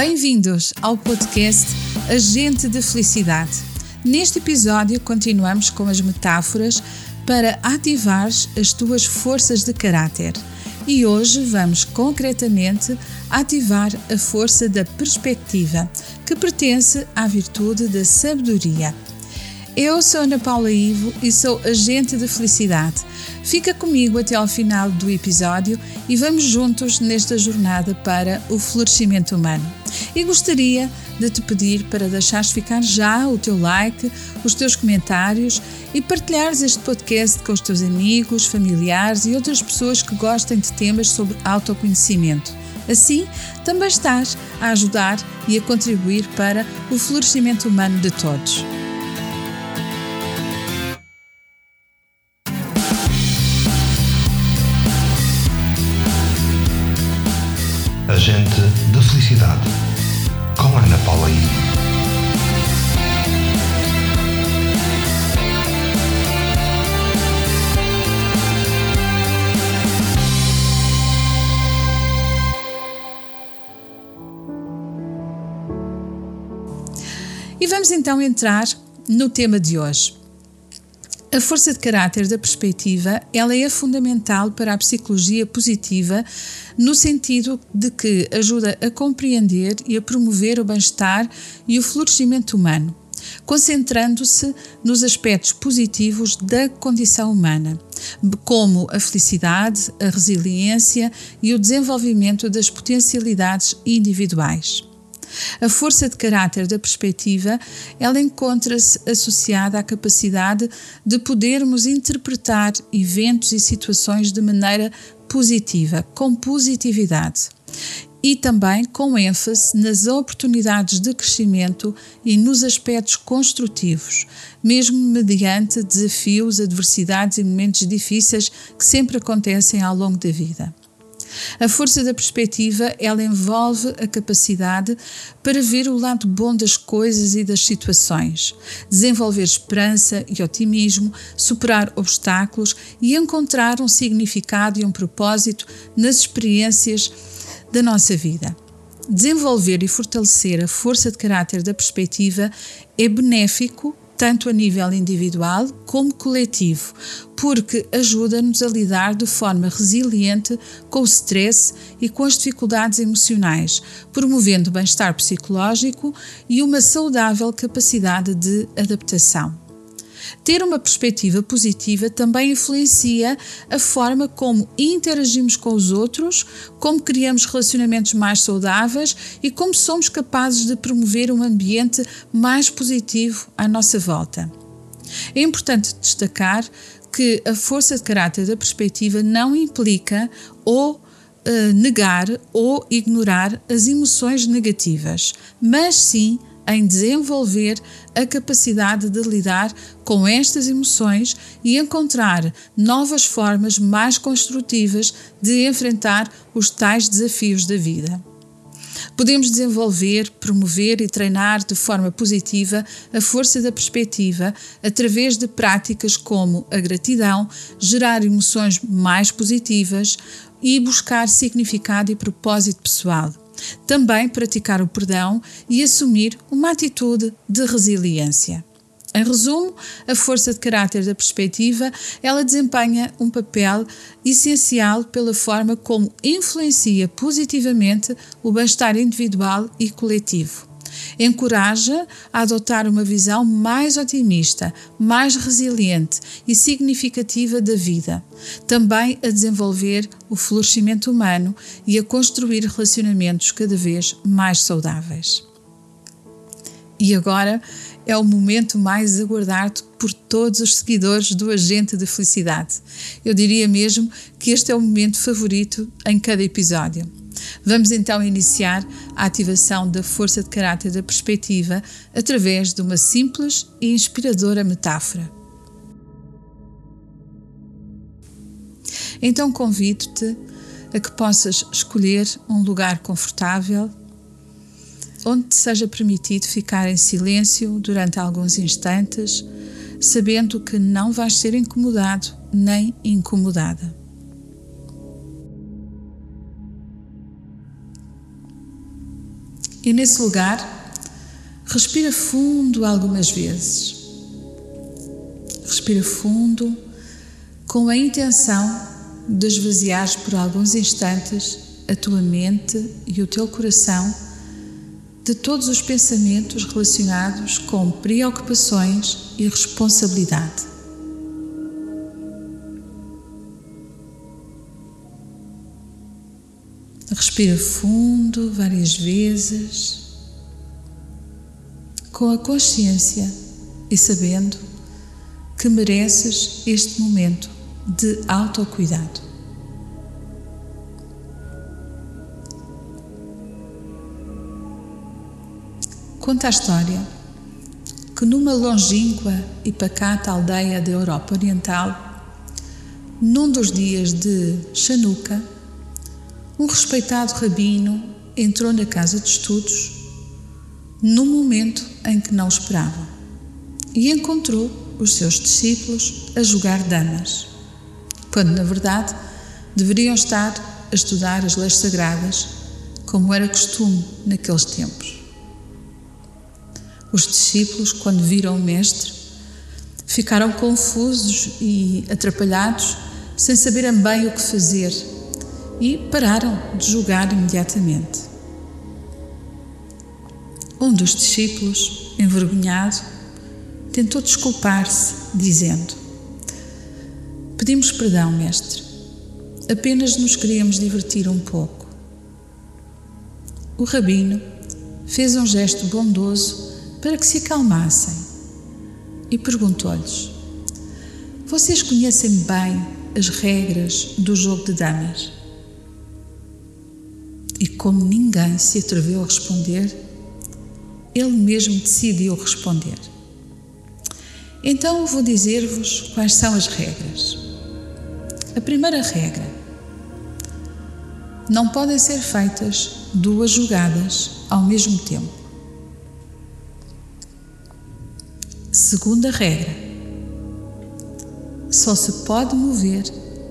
Bem-vindos ao podcast Agente de Felicidade. Neste episódio, continuamos com as metáforas para ativar as tuas forças de caráter. E hoje vamos concretamente ativar a força da perspectiva, que pertence à virtude da sabedoria. Eu sou Ana Paula Ivo e sou agente de felicidade. Fica comigo até ao final do episódio e vamos juntos nesta jornada para o florescimento humano. E gostaria de te pedir para deixares ficar já o teu like, os teus comentários e partilhares este podcast com os teus amigos, familiares e outras pessoas que gostem de temas sobre autoconhecimento. Assim, também estás a ajudar e a contribuir para o florescimento humano de todos. E vamos então entrar no tema de hoje. A força de caráter da perspectiva, ela é fundamental para a psicologia positiva no sentido de que ajuda a compreender e a promover o bem-estar e o florescimento humano, concentrando-se nos aspectos positivos da condição humana, como a felicidade, a resiliência e o desenvolvimento das potencialidades individuais. A força de caráter da perspectiva, ela encontra-se associada à capacidade de podermos interpretar eventos e situações de maneira positiva, com positividade. E também com ênfase nas oportunidades de crescimento e nos aspectos construtivos, mesmo mediante desafios, adversidades e momentos difíceis que sempre acontecem ao longo da vida. A força da perspectiva, ela envolve a capacidade para ver o lado bom das coisas e das situações, desenvolver esperança e otimismo, superar obstáculos e encontrar um significado e um propósito nas experiências da nossa vida. Desenvolver e fortalecer a força de caráter da perspectiva é benéfico tanto a nível individual como coletivo, porque ajuda-nos a lidar de forma resiliente com o stress e com as dificuldades emocionais, promovendo bem-estar psicológico e uma saudável capacidade de adaptação. Ter uma perspectiva positiva também influencia a forma como interagimos com os outros, como criamos relacionamentos mais saudáveis e como somos capazes de promover um ambiente mais positivo à nossa volta. É importante destacar que a força de caráter da perspectiva não implica ou Uh, negar ou ignorar as emoções negativas, mas sim em desenvolver a capacidade de lidar com estas emoções e encontrar novas formas mais construtivas de enfrentar os tais desafios da vida. Podemos desenvolver, promover e treinar de forma positiva a força da perspectiva através de práticas como a gratidão, gerar emoções mais positivas e buscar significado e propósito pessoal também praticar o perdão e assumir uma atitude de resiliência. Em resumo, a força de caráter da perspectiva, ela desempenha um papel essencial pela forma como influencia positivamente o bem-estar individual e coletivo encoraja a adotar uma visão mais otimista, mais resiliente e significativa da vida, também a desenvolver o florescimento humano e a construir relacionamentos cada vez mais saudáveis. E agora é o momento mais aguardado por todos os seguidores do Agente de Felicidade. Eu diria mesmo que este é o momento favorito em cada episódio. Vamos então iniciar a ativação da força de caráter da perspectiva através de uma simples e inspiradora metáfora. Então convido-te a que possas escolher um lugar confortável onde seja permitido ficar em silêncio durante alguns instantes, sabendo que não vais ser incomodado nem incomodada. E nesse lugar, respira fundo algumas vezes. Respira fundo com a intenção de esvaziar por alguns instantes a tua mente e o teu coração de todos os pensamentos relacionados com preocupações e responsabilidade. Respira fundo várias vezes, com a consciência e sabendo que mereces este momento de autocuidado. Conta a história que numa longínqua e pacata aldeia da Europa Oriental, num dos dias de Chanuca, um respeitado rabino entrou na casa de estudos num momento em que não esperava e encontrou os seus discípulos a jogar damas, quando na verdade deveriam estar a estudar as leis sagradas, como era costume naqueles tempos. Os discípulos, quando viram o Mestre, ficaram confusos e atrapalhados, sem saberem bem o que fazer e pararam de julgar imediatamente. Um dos discípulos, envergonhado, tentou desculpar-se, dizendo: Pedimos perdão, Mestre, apenas nos queríamos divertir um pouco. O rabino fez um gesto bondoso para que se acalmassem e perguntou-lhes: Vocês conhecem bem as regras do jogo de damas? E como ninguém se atreveu a responder, ele mesmo decidiu responder. Então vou dizer-vos quais são as regras. A primeira regra: não podem ser feitas duas jogadas ao mesmo tempo. Segunda regra: só se pode mover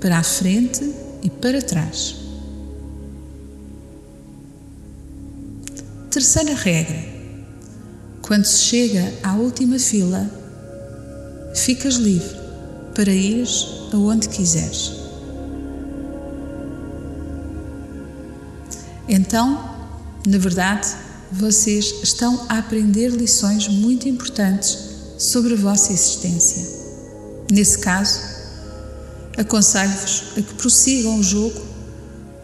para a frente e para trás. Terceira regra: quando se chega à última fila, ficas livre para ir aonde quiseres. Então, na verdade, vocês estão a aprender lições muito importantes sobre vossa existência. Nesse caso, aconselho-vos a que prossigam o jogo,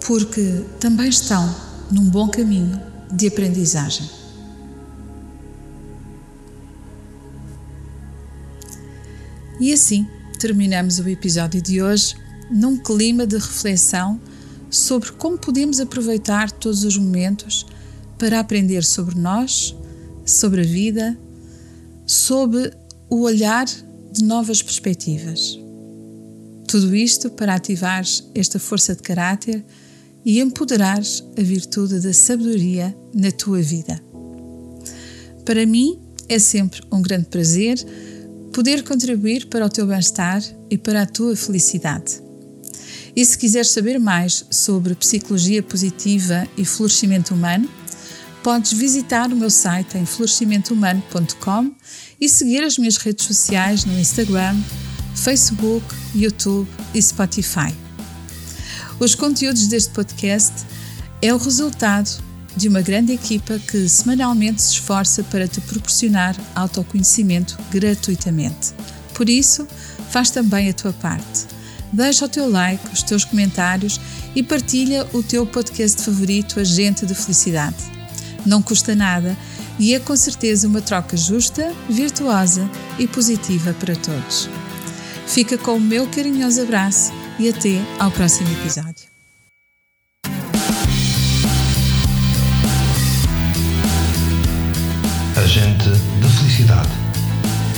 porque também estão num bom caminho de aprendizagem. E assim terminamos o episódio de hoje num clima de reflexão sobre como podemos aproveitar todos os momentos para aprender sobre nós, sobre a vida, sobre o olhar de novas perspectivas. Tudo isto para ativar esta força de caráter e empoderares a virtude da sabedoria na tua vida. Para mim é sempre um grande prazer poder contribuir para o teu bem-estar e para a tua felicidade. E se quiseres saber mais sobre psicologia positiva e florescimento humano, podes visitar o meu site em florescimentohumano.com e seguir as minhas redes sociais no Instagram, Facebook, YouTube e Spotify. Os conteúdos deste podcast é o resultado de uma grande equipa que semanalmente se esforça para te proporcionar autoconhecimento gratuitamente. Por isso, faz também a tua parte. Deixa o teu like, os teus comentários e partilha o teu podcast favorito, Agente de Felicidade. Não custa nada e é com certeza uma troca justa, virtuosa e positiva para todos. Fica com o meu carinhoso abraço e até ao próximo episódio. Agente de Felicidade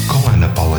com Ana Paula.